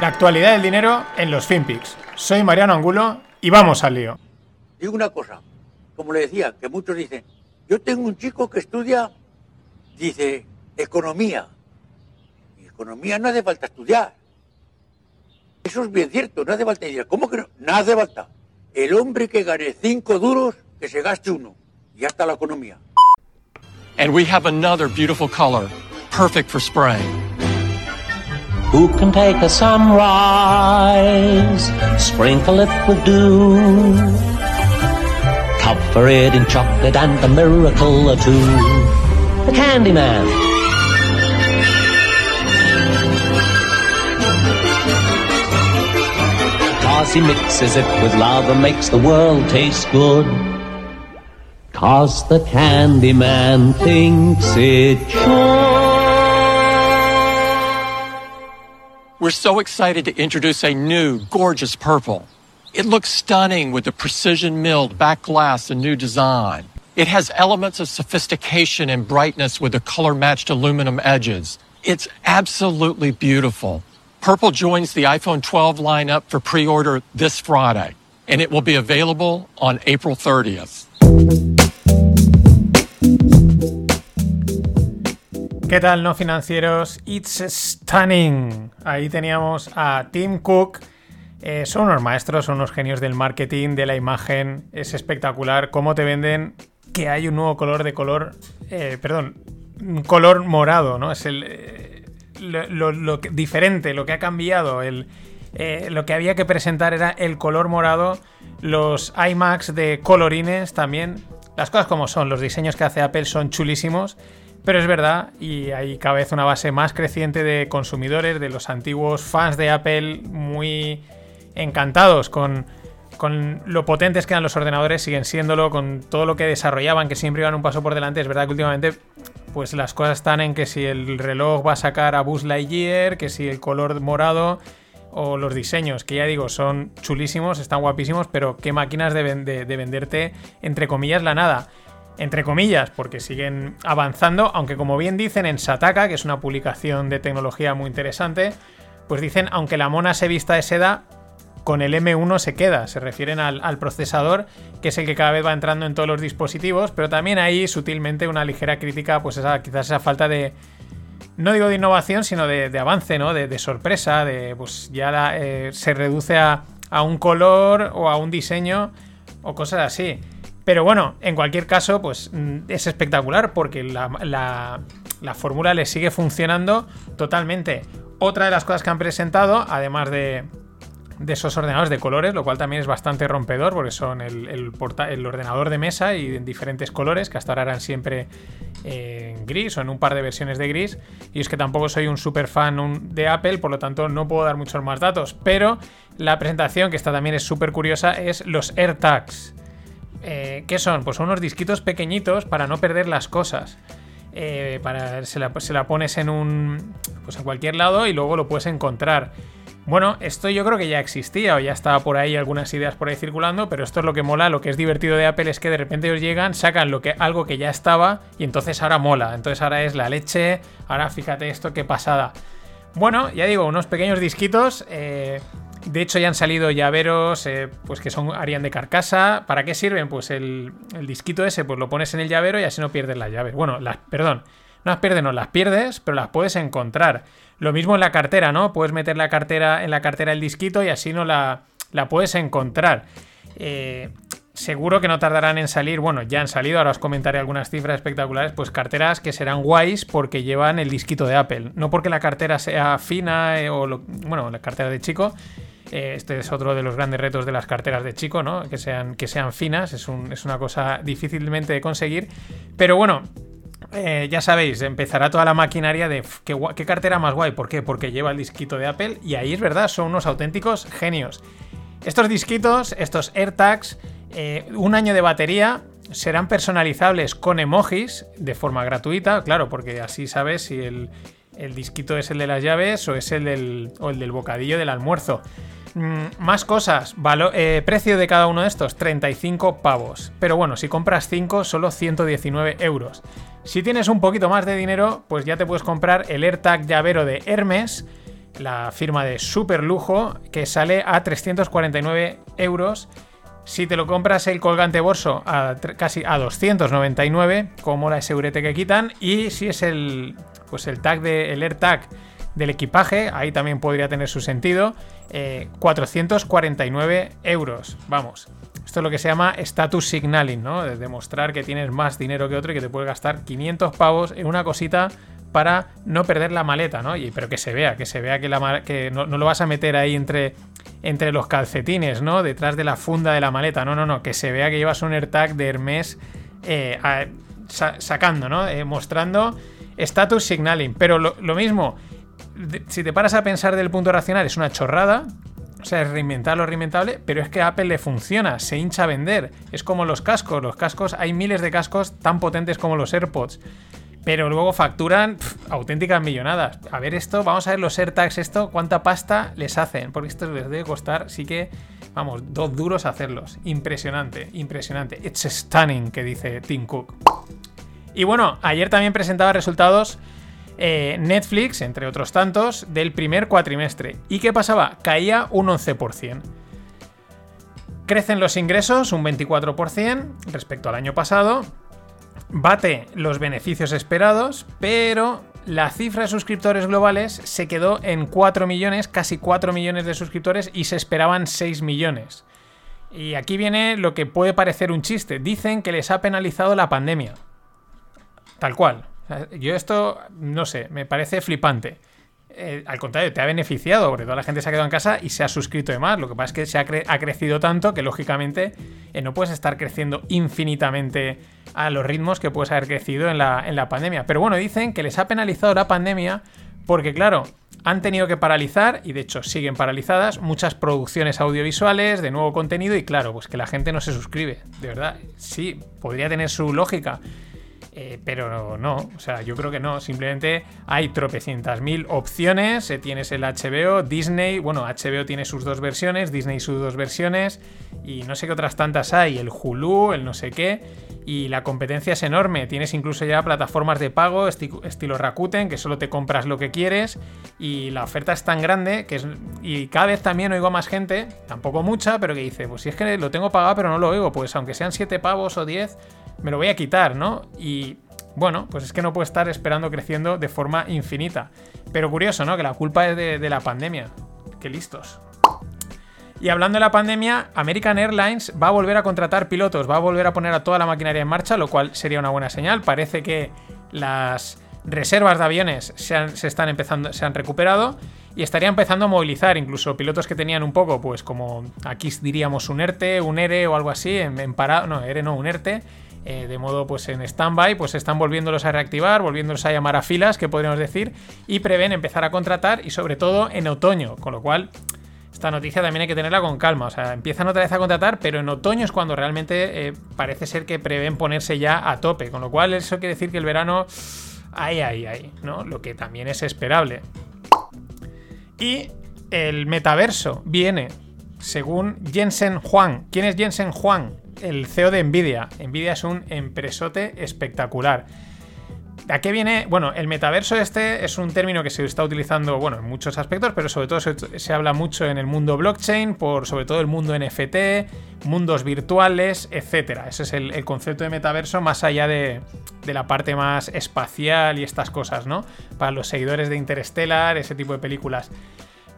La actualidad del dinero en los FinPix. Soy Mariano Angulo y vamos al lío. Digo una cosa, como le decía, que muchos dicen, yo tengo un chico que estudia, dice, economía. Y economía no hace falta estudiar. Eso es bien cierto, no hace falta estudiar. ¿Cómo que no? No hace falta. El hombre que gane cinco duros, que se gaste uno. Y ya está la economía. And we have another beautiful color, perfect for spraying. Who can take a sunrise, sprinkle it with dew, cover it in chocolate and a miracle or two? The Candyman. Cause he mixes it with love and makes the world taste good. Cause the Candyman thinks it should. We're so excited to introduce a new, gorgeous purple. It looks stunning with the precision milled back glass and new design. It has elements of sophistication and brightness with the color matched aluminum edges. It's absolutely beautiful. Purple joins the iPhone 12 lineup for pre order this Friday, and it will be available on April 30th. ¿Qué tal, no financieros? It's stunning. Ahí teníamos a Tim Cook. Eh, son unos maestros, son unos genios del marketing, de la imagen. Es espectacular cómo te venden que hay un nuevo color de color. eh, perdón, un color morado, ¿no? Es el. eh, lo, lo- lo que- diferente, lo que ha cambiado. El, lo que había que presentar era el color morado. Los iMacs de colorines también. Las cosas como son, los diseños que hace Apple son chulísimos. Pero es verdad, y hay cada vez una base más creciente de consumidores, de los antiguos fans de Apple, muy encantados con, con lo potentes que eran los ordenadores, siguen siéndolo, con todo lo que desarrollaban, que siempre iban un paso por delante. Es verdad que últimamente, pues las cosas están en que si el reloj va a sacar a Buzz Lightyear, que si el color morado o los diseños, que ya digo, son chulísimos, están guapísimos, pero qué máquinas de, de venderte, entre comillas, la nada. Entre comillas, porque siguen avanzando, aunque como bien dicen en Sataka, que es una publicación de tecnología muy interesante, pues dicen, aunque la mona se vista de seda, con el M1 se queda. Se refieren al, procesador, que es el que cada vez va entrando en todos los dispositivos, pero también ahí sutilmente una ligera crítica, pues esa, quizás esa falta de, no digo de innovación, sino de, avance, ¿no? De, sorpresa, de pues ya eh, se reduce a, a un color o a un diseño o cosas así. Pero bueno, en cualquier caso, pues mm, es espectacular porque la, la- la fórmula le sigue funcionando totalmente. Otra de las cosas que han presentado, además de, de esos ordenadores de colores, lo cual también es bastante rompedor porque son el, el ordenador de mesa y en diferentes colores, que hasta ahora eran siempre eh, en gris o en un par de versiones de gris. Y es que tampoco soy un super fan de Apple, por lo tanto no puedo dar muchos más datos. Pero la presentación, que esta también es súper curiosa, es los AirTags. Eh, ¿Qué son? Pues son unos disquitos pequeñitos para no perder las cosas. Eh, para, se, la, pones en un. Pues en cualquier lado y luego lo puedes encontrar. Bueno, esto yo creo que ya existía o ya estaba por ahí algunas ideas por ahí circulando, pero esto es lo que mola, lo que es divertido de Apple es que de repente os llegan, sacan lo que, algo que ya estaba y entonces ahora mola. Entonces ahora es la leche, ahora fíjate esto, qué pasada. Bueno, ya digo, unos pequeños disquitos. eh, de hecho, ya han salido llaveros eh, pues que son harían de carcasa. ¿Para qué sirven? Pues el, disquito ese, pues lo pones en el llavero y así no pierdes las llaves. Bueno, las, perdón, no las pierdes, no las pierdes, pero las puedes encontrar. Lo mismo en la cartera, ¿no? Puedes meter la cartera en la cartera el disquito y así no la, la puedes encontrar. Eh, seguro que no tardarán en salir, bueno, ya han salido, ahora os comentaré algunas cifras espectaculares, pues carteras que serán guays porque llevan el disquito de Apple, no porque la cartera sea fina eh, o, lo- bueno, la cartera de chico, este es otro de los grandes retos de las carteras de chico, ¿no? Que sean, que sean finas, es, un- es una cosa difícilmente de conseguir, pero bueno, eh, ya sabéis, empezará toda la maquinaria de "Uf, qué, qué cartera más guay. ¿Por qué? Porque lleva el disquito de Apple y ahí es verdad, son unos auténticos genios. Estos disquitos, estos AirTags, eh, un año de batería, serán personalizables con emojis de forma gratuita, claro, porque así sabes si el, el disquito es el de las llaves o es el del, o el del bocadillo del almuerzo. Mm, más cosas, eh, precio de cada uno de estos, 35 pavos. Pero bueno, si compras 5, solo 119 euros. Si tienes un poquito más de dinero, pues ya te puedes comprar el AirTag llavero de Hermes, la firma de super lujo, que sale a 349 euros. Si te lo compras el colgante borso a casi a 299, como la Seurete que quitan, y si es el pues el tag de el AirTag del equipaje, ahí también podría tener su sentido, 449 eh, euros. Vamos, esto es lo que se llama status signaling, ¿no? De demostrar que tienes más dinero que otro y que te puedes gastar 500 pavos en una cosita para no perder la maleta, ¿no? Y, pero que se vea, que se vea que, la, que no, lo vas a meter ahí entre, entre los calcetines, ¿no? Detrás de la funda de la maleta. No, no, no, que se vea que llevas un AirTag de Hermes eh, sacando, ¿no? Eh, mostrando status signaling. Pero lo, lo mismo, si te paras a pensar del punto racional, es una chorrada. O sea, es reinventar lo reinventable, pero es que a Apple le funciona, se hincha a vender. Es como los cascos. Los cascos, hay miles de cascos tan potentes como los AirPods pero luego facturan auténticas millonadas. A ver esto, vamos a ver los AirTags, esto, cuánta pasta les hacen, porque esto les debe costar, sí que, vamos, dos duros hacerlos. Impresionante, impresionante. It's stunning, que dice Tim Cook. Y bueno, ayer también presentaba resultados eh, Netflix, entre otros tantos, del primer cuatrimestre. ¿Y qué pasaba? Caía un 11%. Crecen los ingresos un 24% respecto al año pasado bate los beneficios esperados, pero la cifra de suscriptores globales se quedó en 4 millones, casi 4 millones de suscriptores y se esperaban 6 millones. Y aquí viene lo que puede parecer un chiste. Dicen que les ha penalizado la pandemia. Tal cual. Yo esto, no sé, me parece flipante. Eh, al contrario, te ha beneficiado, porque toda la gente se ha quedado en casa y se ha suscrito de más. Lo que pasa es que se ha, crecido tanto que, lógicamente, eh, no puedes estar creciendo infinitamente a los ritmos que puedes haber crecido en la, en la pandemia. Pero bueno, dicen que les ha penalizado la pandemia porque, claro, han tenido que paralizar, y de hecho siguen paralizadas, muchas producciones audiovisuales de nuevo contenido, y claro, pues que la gente no se suscribe. De verdad, sí, podría tener su lógica. Eh, pero no, o sea, yo creo que no. Simplemente hay tropecientas mil opciones. Eh, tienes el HBO, Disney. Bueno, HBO tiene sus dos versiones, Disney sus dos versiones. Y no sé qué otras tantas hay. El Hulu, el no sé qué. Y la competencia es enorme. Tienes incluso ya plataformas de pago estilo Rakuten, que solo te compras lo que quieres. Y la oferta es tan grande que es. Y cada vez también oigo más gente, tampoco mucha, pero que dice: Pues si es que lo tengo pagado, pero no lo oigo. Pues aunque sean 7 pavos o 10 me lo voy a quitar, ¿no? Y bueno, pues es que no puedo estar esperando creciendo de forma infinita. Pero curioso, ¿no? Que la culpa es de, la pandemia. Qué listos. Y hablando de la pandemia, American Airlines va a volver a contratar pilotos, va a volver a poner a toda la maquinaria en marcha, lo cual sería una buena señal. Parece que las reservas de aviones se, se están empezando, se han recuperado y estaría empezando a movilizar incluso pilotos que tenían un poco, pues como aquí diríamos un ERTE, un ERE o algo así, en, parado, no, ERE no, un ERTE, eh, de modo pues en stand-by, pues están volviéndolos a reactivar, volviéndolos a llamar a filas, que podríamos decir, y prevén empezar a contratar y sobre todo en otoño, con lo cual esta noticia también hay que tenerla con calma, o sea, empiezan otra vez a contratar, pero en otoño es cuando realmente eh, parece ser que prevén ponerse ya a tope, con lo cual eso quiere decir que el verano, ahí, ahí, ahí, ¿no? Lo que también es esperable. Y el metaverso viene, según Jensen Huang. ¿Quién es Jensen Huang? El CEO de Nvidia. Nvidia es un empresote espectacular. ¿A qué viene? Bueno, el metaverso este es un término que se está utilizando, bueno, en muchos aspectos, pero sobre todo se, habla mucho en el mundo blockchain, por sobre todo el mundo NFT, mundos virtuales, etcétera. Ese es el, concepto de metaverso más allá de, de, la parte más espacial y estas cosas, ¿no? Para los seguidores de Interstellar, ese tipo de películas.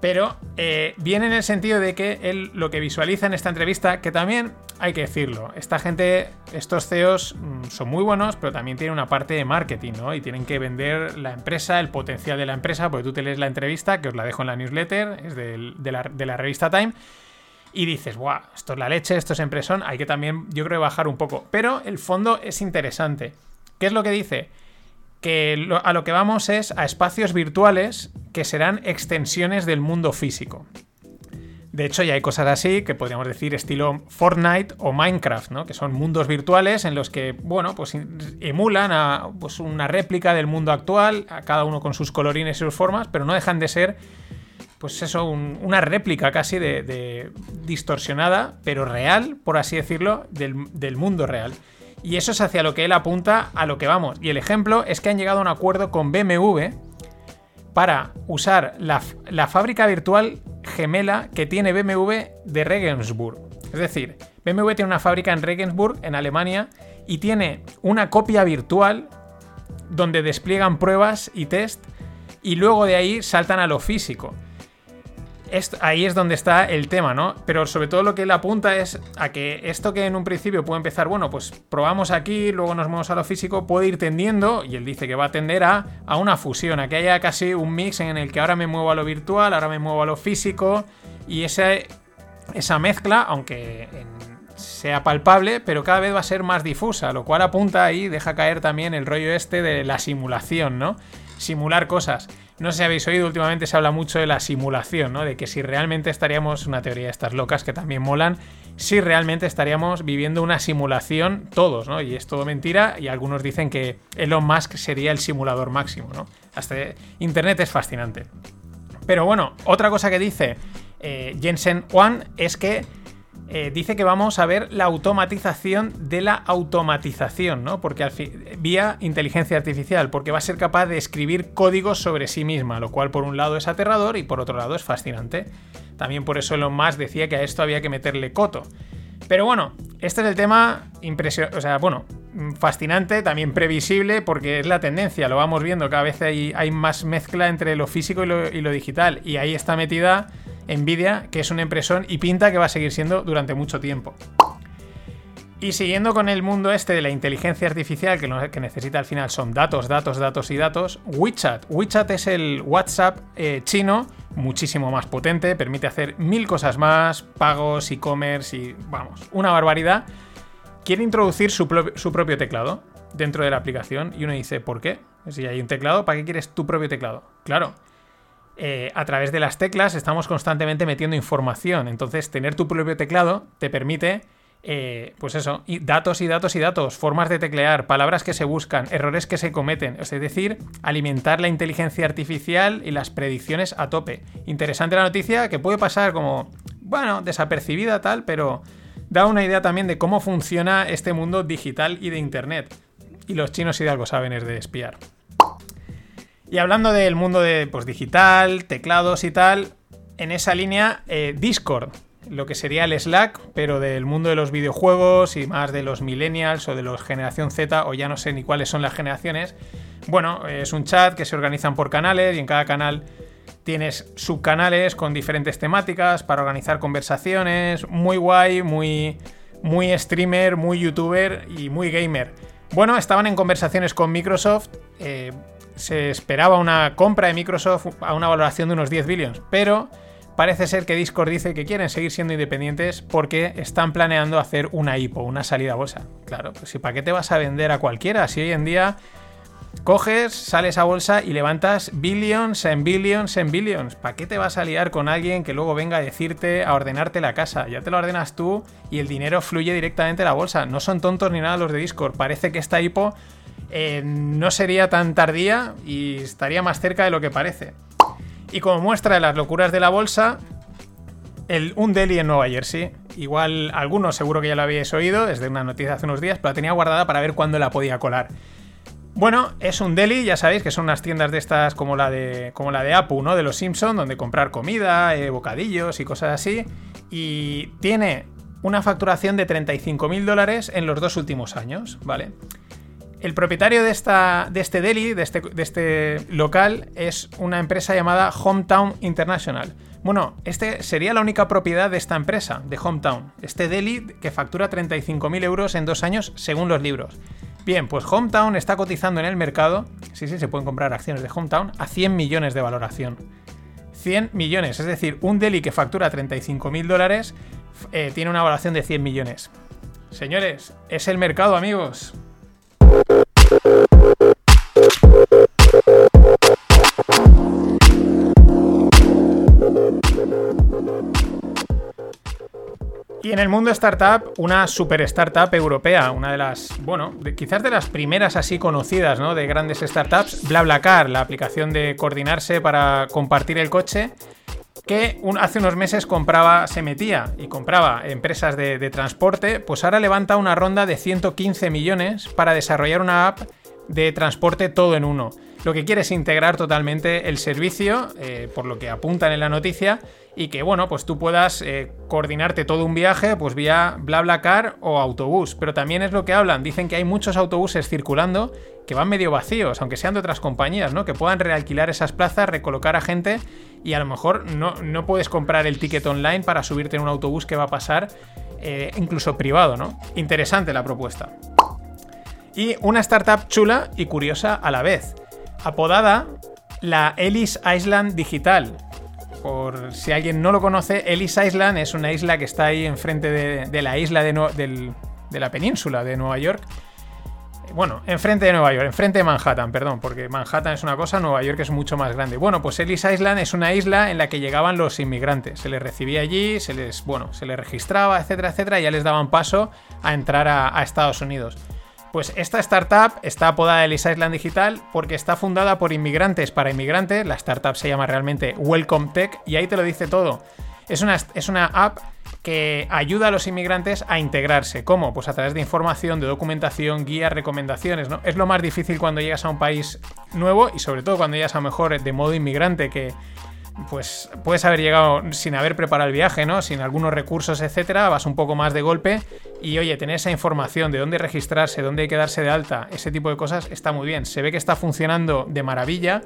Pero eh, viene en el sentido de que él lo que visualiza en esta entrevista, que también hay que decirlo, esta gente, estos CEOs mm, son muy buenos, pero también tienen una parte de marketing, ¿no? Y tienen que vender la empresa, el potencial de la empresa, porque tú te lees la entrevista, que os la dejo en la newsletter, es de, la, revista Time, y dices, ¡guau! Esto es la leche, esto es empresón, hay que también, yo creo, bajar un poco. Pero el fondo es interesante. ¿Qué es lo que dice? que a lo que vamos es a espacios virtuales que serán extensiones del mundo físico. De hecho, ya hay cosas así que podríamos decir estilo Fortnite o Minecraft, ¿no? Que son mundos virtuales en los que, bueno, pues emulan a pues, una réplica del mundo actual, a cada uno con sus colorines y sus formas, pero no dejan de ser, pues eso, una réplica casi de, distorsionada, pero real, por así decirlo, del mundo real. Y eso es hacia lo que él apunta a lo que vamos. Y el ejemplo es que han llegado a un acuerdo con BMW para usar la, la fábrica virtual gemela que tiene BMW de Regensburg. Es decir, BMW tiene una fábrica en Regensburg, en Alemania, y tiene una copia virtual donde despliegan pruebas y test y luego de ahí saltan a lo físico ahí es donde está el tema, ¿no? Pero sobre todo lo que él apunta es a que esto que en un principio puede empezar, bueno, pues probamos aquí, luego nos movemos a lo físico, puede ir tendiendo, y él dice que va a tender a, a una fusión, a que haya casi un mix en el que ahora me muevo a lo virtual, ahora me muevo a lo físico, y esa, esa mezcla, aunque sea palpable, pero cada vez va a ser más difusa, lo cual apunta ahí, deja caer también el rollo este de la simulación, ¿no? Simular cosas. No sé si habéis oído, últimamente se habla mucho de la simulación, ¿no? De que si realmente estaríamos, una teoría de estas locas que también molan, si realmente estaríamos viviendo una simulación todos, ¿no? Y es todo mentira y algunos dicen que Elon Musk sería el simulador máximo, ¿no? Hasta Internet es fascinante. Pero bueno, otra cosa que dice eh, Jensen Juan es que eh, dice que vamos a ver la automatización de la automatización, ¿no? Porque al vía inteligencia artificial, porque va a ser capaz de escribir códigos sobre sí misma, lo cual por un lado es aterrador y por otro lado es fascinante. También por eso Elon Musk decía que a esto había que meterle coto. Pero bueno, este es el tema impresionante, o sea, bueno, fascinante, también previsible, porque es la tendencia, lo vamos viendo, cada vez hay, hay más mezcla entre lo físico y lo, y lo digital, y ahí está metida Nvidia, que es una impresora y pinta que va a seguir siendo durante mucho tiempo. Y siguiendo con el mundo este de la inteligencia artificial, que lo que necesita al final son datos, datos, datos y datos, WeChat. WeChat es el WhatsApp eh, chino, muchísimo más potente, permite hacer mil cosas más, pagos, e-commerce y vamos, una barbaridad. Quiere introducir su, su propio teclado dentro de la aplicación y uno dice, ¿por qué? Si hay un teclado, ¿para qué quieres tu propio teclado? Claro, eh, a través de las teclas estamos constantemente metiendo información. Entonces, tener tu propio teclado te permite, eh, pues eso, datos y datos y datos, formas de teclear, palabras que se buscan, errores que se cometen. Es decir, alimentar la inteligencia artificial y las predicciones a tope. Interesante la noticia que puede pasar como, bueno, desapercibida tal, pero da una idea también de cómo funciona este mundo digital y de Internet. Y los chinos, si de algo saben, es de espiar. Y hablando del mundo de pues, digital, teclados y tal, en esa línea, eh, Discord, lo que sería el Slack, pero del mundo de los videojuegos y más de los millennials o de los generación Z, o ya no sé ni cuáles son las generaciones. Bueno, es un chat que se organizan por canales y en cada canal tienes subcanales con diferentes temáticas para organizar conversaciones. Muy guay, muy, muy streamer, muy youtuber y muy gamer. Bueno, estaban en conversaciones con Microsoft. Eh, se esperaba una compra de Microsoft a una valoración de unos 10 billones, pero parece ser que Discord dice que quieren seguir siendo independientes porque están planeando hacer una IPO, una salida a bolsa. Claro, pues si para qué te vas a vender a cualquiera, si hoy en día coges, sales a bolsa y levantas billions en billions en billions. ¿Para qué te vas a liar con alguien que luego venga a decirte, a ordenarte la casa? Ya te lo ordenas tú y el dinero fluye directamente a la bolsa. No son tontos ni nada los de Discord. Parece que esta IPO eh, no sería tan tardía y estaría más cerca de lo que parece. Y como muestra de las locuras de la bolsa, el, un deli en Nueva Jersey. Igual algunos seguro que ya lo habíais oído, desde una noticia hace unos días, pero la tenía guardada para ver cuándo la podía colar. Bueno, es un deli, ya sabéis que son unas tiendas de estas como la de, como la de Apu, ¿no? De los Simpson, donde comprar comida, eh, bocadillos y cosas así. Y tiene una facturación de 35.000 dólares en los dos últimos años, ¿vale? El propietario de, esta, de este deli, de este, de este local, es una empresa llamada Hometown International. Bueno, este sería la única propiedad de esta empresa, de Hometown. Este deli que factura 35.000 euros en dos años según los libros. Bien, pues Hometown está cotizando en el mercado, sí, sí, se pueden comprar acciones de Hometown, a 100 millones de valoración. 100 millones, es decir, un deli que factura 35.000 dólares eh, tiene una valoración de 100 millones. Señores, es el mercado, amigos. En el mundo startup, una super startup europea, una de las, bueno, quizás de las primeras así conocidas, ¿no? De grandes startups, BlaBlaCar, la aplicación de coordinarse para compartir el coche, que hace unos meses compraba, se metía y compraba empresas de, transporte, pues ahora levanta una ronda de 115 millones para desarrollar una app de transporte todo en uno. Lo que quiere es integrar totalmente el servicio, eh, por lo que apuntan en la noticia, y que bueno, pues tú puedas eh, coordinarte todo un viaje pues vía BlaBlaCar o autobús. Pero también es lo que hablan, dicen que hay muchos autobuses circulando que van medio vacíos, aunque sean de otras compañías, ¿no? Que puedan realquilar esas plazas, recolocar a gente y a lo mejor no, no puedes comprar el ticket online para subirte en un autobús que va a pasar eh, incluso privado, ¿no? Interesante la propuesta. Y una startup chula y curiosa a la vez, apodada la Ellis Island Digital. Por si alguien no lo conoce, Ellis Island es una isla que está ahí enfrente de, la isla de, la península de Nueva York bueno, enfrente de Nueva York, enfrente de Manhattan, perdón, porque Manhattan es una cosa, Nueva York es mucho más grande. Bueno, pues Ellis Island es una isla en la que llegaban los inmigrantes. Se les recibía allí, se les, bueno, se les registraba, etcétera, etcétera, y ya les daban paso a entrar a, Estados Unidos. Pues esta startup está apodada Ellis Island Digital porque está fundada por inmigrantes para inmigrantes. La startup se llama realmente Welcome Tech y ahí te lo dice todo. Es una, es una app que ayuda a los inmigrantes a integrarse. ¿Cómo? Pues a través de información, de documentación, guías, recomendaciones, ¿no? Es lo más difícil cuando llegas a un país nuevo y sobre todo cuando llegas a lo mejor de modo inmigrante que pues puedes haber llegado sin haber preparado el viaje, ¿no? Sin algunos recursos, etcétera, vas un poco más de golpe y oye, tener esa información de dónde registrarse, dónde hay que darse de alta, ese tipo de cosas está muy bien. Se ve que está funcionando de maravilla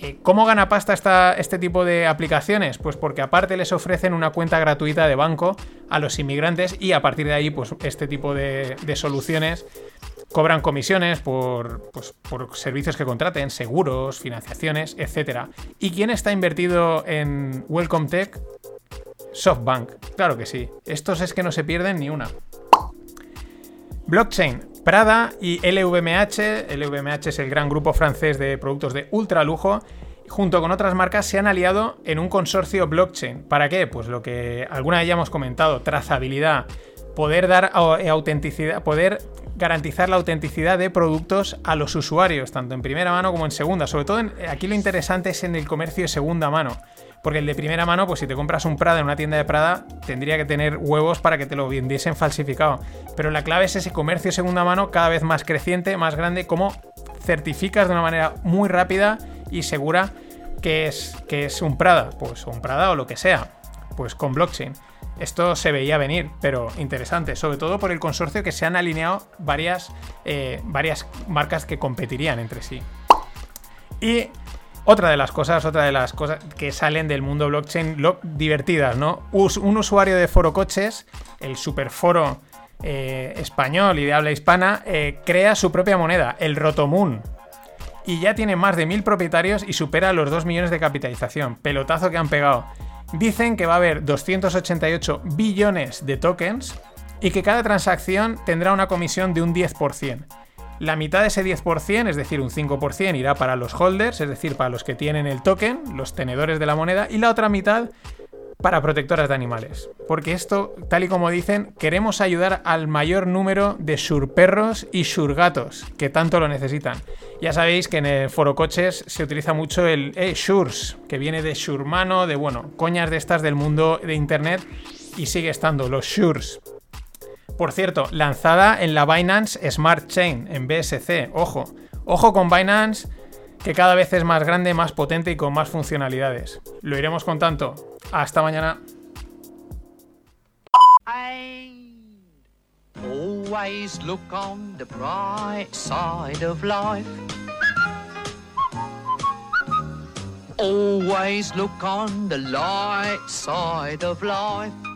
eh, ¿Cómo gana pasta este tipo de aplicaciones? Pues porque aparte les ofrecen una cuenta gratuita de banco a los inmigrantes y a partir de ahí, pues este tipo de, soluciones cobran comisiones por, pues, por, servicios que contraten, seguros, financiaciones, etc. ¿Y quién está invertido en Welcome Tech? SoftBank, claro que sí. Estos es que no se pierden ni una. Blockchain. Prada y LVMH, LVMH es el gran grupo francés de productos de ultra lujo, junto con otras marcas se han aliado en un consorcio blockchain. ¿Para qué? Pues lo que alguna vez ya hemos comentado, trazabilidad, poder dar autenticidad, poder garantizar la autenticidad de productos a los usuarios, tanto en primera mano como en segunda. Sobre todo aquí lo interesante es en el comercio de segunda mano. Porque el de primera mano, pues si te compras un Prada en una tienda de Prada, tendría que tener huevos para que te lo vendiesen falsificado. Pero la clave es ese comercio segunda mano cada vez más creciente, más grande, como certificas de una manera muy rápida y segura que es, que es un Prada, pues un Prada o lo que sea, pues con blockchain. Esto se veía venir, pero interesante, sobre todo por el consorcio que se han alineado varias, eh, varias marcas que competirían entre sí. Y otra de las cosas, otra de las cosas que salen del mundo blockchain divertidas, ¿no? un usuario de Foro Coches, el superforo eh, español y de habla hispana, eh, crea su propia moneda, el Rotomoon. Y ya tiene más de mil propietarios y supera los 2 millones de capitalización. Pelotazo que han pegado. Dicen que va a haber 288 billones de tokens y que cada transacción tendrá una comisión de un 10%. La mitad de ese 10%, es decir, un 5%, irá para los holders, es decir, para los que tienen el token, los tenedores de la moneda, y la otra mitad para protectoras de animales. Porque esto, tal y como dicen, queremos ayudar al mayor número de surperros y surgatos que tanto lo necesitan. Ya sabéis que en el foro coches se utiliza mucho el eh, que viene de Shurmano, de bueno, coñas de estas del mundo de internet y sigue estando los Shurs. Por cierto, lanzada en la Binance Smart Chain, en BSC. Ojo, ojo con Binance, que cada vez es más grande, más potente y con más funcionalidades. Lo iremos contando. Hasta mañana. Always look on the bright side of life. Light side of life.